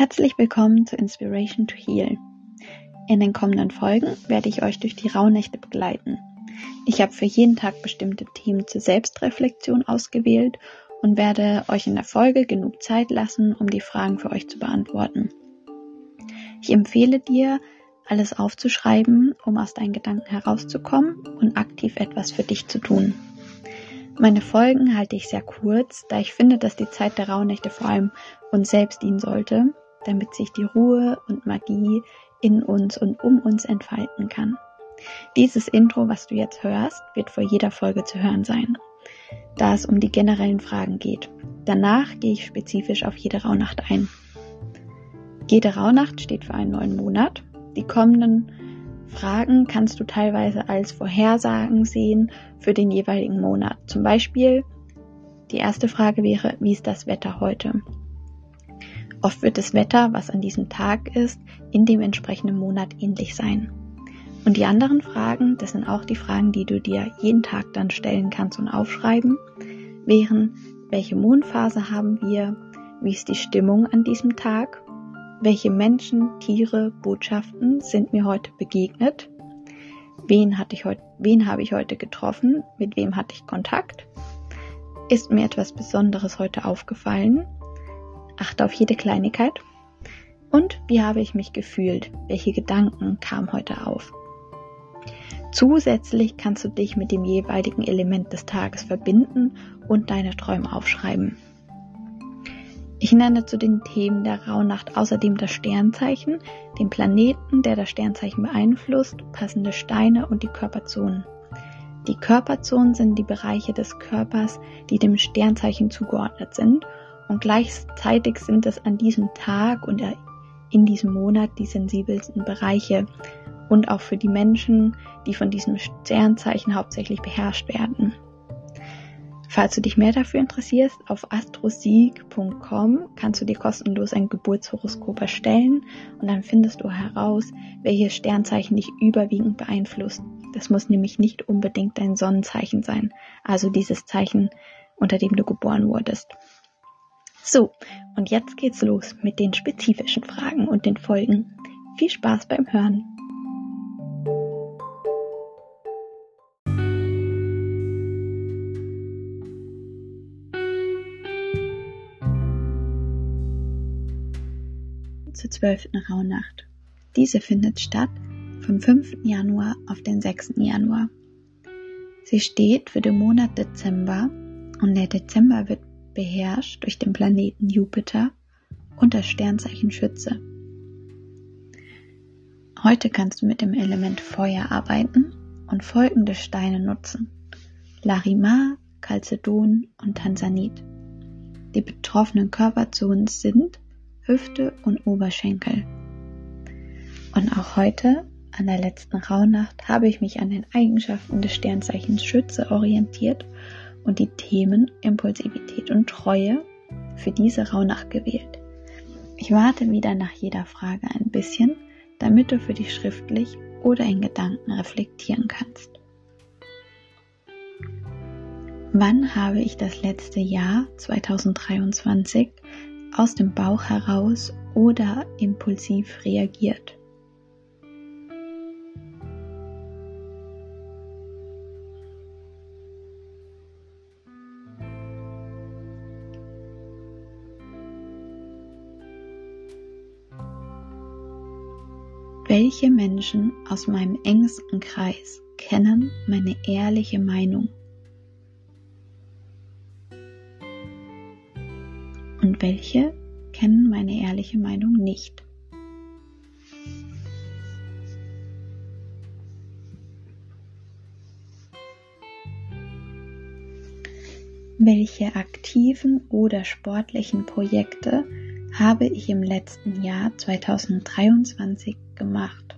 Herzlich willkommen zu Inspiration to Heal. In den kommenden Folgen werde ich euch durch die Rauhnächte begleiten. Ich habe für jeden Tag bestimmte Themen zur Selbstreflexion ausgewählt und werde euch in der Folge genug Zeit lassen, um die Fragen für euch zu beantworten. Ich empfehle dir, alles aufzuschreiben, um aus deinen Gedanken herauszukommen und aktiv etwas für dich zu tun. Meine Folgen halte ich sehr kurz, da ich finde, dass die Zeit der Rauhnächte vor allem uns selbst dienen sollte damit sich die Ruhe und Magie in uns und um uns entfalten kann. Dieses Intro, was du jetzt hörst, wird vor jeder Folge zu hören sein, da es um die generellen Fragen geht. Danach gehe ich spezifisch auf jede Rauhnacht ein. Jede Rauhnacht steht für einen neuen Monat. Die kommenden Fragen kannst du teilweise als Vorhersagen sehen für den jeweiligen Monat. Zum Beispiel die erste Frage wäre, wie ist das Wetter heute? Oft wird das Wetter, was an diesem Tag ist, in dem entsprechenden Monat ähnlich sein. Und die anderen Fragen, das sind auch die Fragen, die du dir jeden Tag dann stellen kannst und aufschreiben, wären, welche Mondphase haben wir, wie ist die Stimmung an diesem Tag, welche Menschen, Tiere, Botschaften sind mir heute begegnet, wen, hatte ich heute, wen habe ich heute getroffen, mit wem hatte ich Kontakt, ist mir etwas Besonderes heute aufgefallen, achte auf jede Kleinigkeit. Und wie habe ich mich gefühlt? Welche Gedanken kamen heute auf? Zusätzlich kannst du dich mit dem jeweiligen Element des Tages verbinden und deine Träume aufschreiben. Ich nenne zu den Themen der Rauhnacht außerdem das Sternzeichen, den Planeten, der das Sternzeichen beeinflusst, passende Steine und die Körperzonen. Die Körperzonen sind die Bereiche des Körpers, die dem Sternzeichen zugeordnet sind und gleichzeitig sind es an diesem Tag und in diesem Monat die sensibelsten Bereiche und auch für die Menschen, die von diesem Sternzeichen hauptsächlich beherrscht werden. Falls du dich mehr dafür interessierst, auf astrosieg.com kannst du dir kostenlos ein Geburtshoroskop erstellen und dann findest du heraus, welches Sternzeichen dich überwiegend beeinflusst. Das muss nämlich nicht unbedingt dein Sonnenzeichen sein, also dieses Zeichen, unter dem du geboren wurdest. So, und jetzt geht's los mit den spezifischen Fragen und den Folgen. Viel Spaß beim Hören. Zur zwölften Rauhnacht. Diese findet statt vom 5. Januar auf den 6. Januar. Sie steht für den Monat Dezember und der Dezember wird beherrscht durch den Planeten Jupiter und das Sternzeichen Schütze. Heute kannst du mit dem Element Feuer arbeiten und folgende Steine nutzen. Larimar, Calcedon und Tansanit. Die betroffenen Körperzonen sind Hüfte und Oberschenkel. Und auch heute, an der letzten Rauhnacht, habe ich mich an den Eigenschaften des Sternzeichens Schütze orientiert und die Themen Impulsivität und Treue für diese Rauhnacht gewählt. Ich warte wieder nach jeder Frage ein bisschen, damit du für dich schriftlich oder in Gedanken reflektieren kannst. Wann habe ich das letzte Jahr 2023 aus dem Bauch heraus oder impulsiv reagiert? Welche Menschen aus meinem engsten Kreis kennen meine ehrliche Meinung? Und welche kennen meine ehrliche Meinung nicht? Welche aktiven oder sportlichen Projekte habe ich im letzten Jahr 2023 gemacht.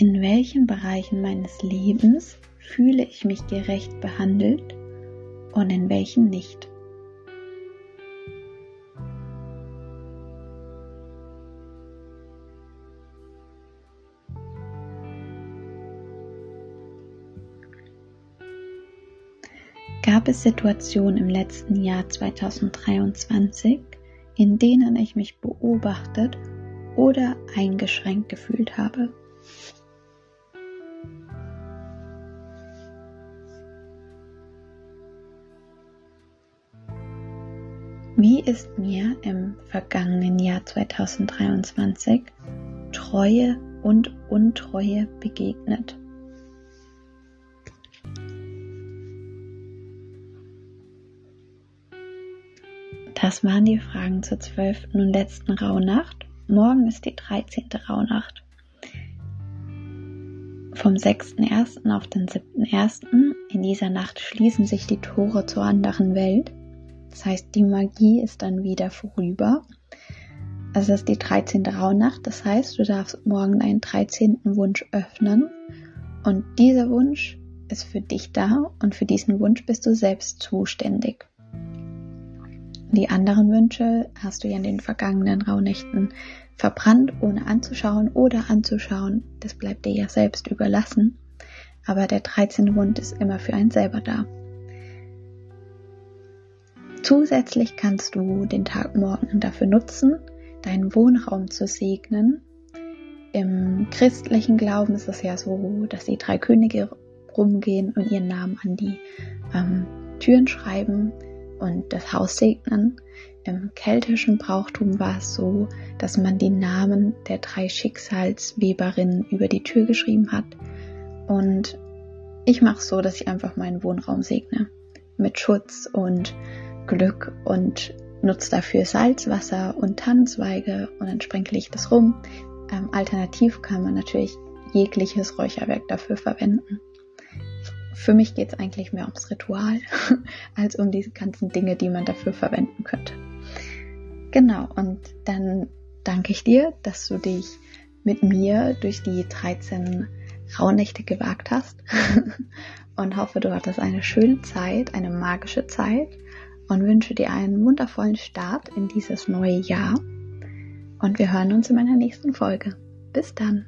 In welchen Bereichen meines Lebens fühle ich mich gerecht behandelt und in welchen nicht? Gab es Situationen im letzten Jahr 2023, in denen ich mich beobachtet oder eingeschränkt gefühlt habe? Wie ist mir im vergangenen Jahr 2023 Treue und Untreue begegnet? Das waren die Fragen zur zwölften und letzten Rauhnacht. Morgen ist die dreizehnte Rauhnacht. Vom 6.1. auf den 7.1. in dieser Nacht schließen sich die Tore zur anderen Welt das heißt, die Magie ist dann wieder vorüber. Also es ist die 13. Rauhnacht. Das heißt, du darfst morgen deinen 13. Wunsch öffnen. Und dieser Wunsch ist für dich da und für diesen Wunsch bist du selbst zuständig. Die anderen Wünsche hast du ja in den vergangenen Rauhnächten verbrannt, ohne anzuschauen oder anzuschauen. Das bleibt dir ja selbst überlassen. Aber der 13. Wunsch ist immer für einen selber da. Zusätzlich kannst du den Tag morgen dafür nutzen, deinen Wohnraum zu segnen. Im christlichen Glauben ist es ja so, dass die drei Könige rumgehen und ihren Namen an die ähm, Türen schreiben und das Haus segnen. Im keltischen Brauchtum war es so, dass man die Namen der drei Schicksalsweberinnen über die Tür geschrieben hat. Und ich mache es so, dass ich einfach meinen Wohnraum segne. Mit Schutz und Glück und nutze dafür Salzwasser und Tannenzweige und dann sprenkle ich das rum. Ähm, alternativ kann man natürlich jegliches Räucherwerk dafür verwenden. Für mich geht es eigentlich mehr ums Ritual als um diese ganzen Dinge, die man dafür verwenden könnte. Genau, und dann danke ich dir, dass du dich mit mir durch die 13 Rauhnächte gewagt hast und hoffe, du hattest eine schöne Zeit, eine magische Zeit und wünsche dir einen wundervollen Start in dieses neue Jahr. Und wir hören uns in meiner nächsten Folge. Bis dann.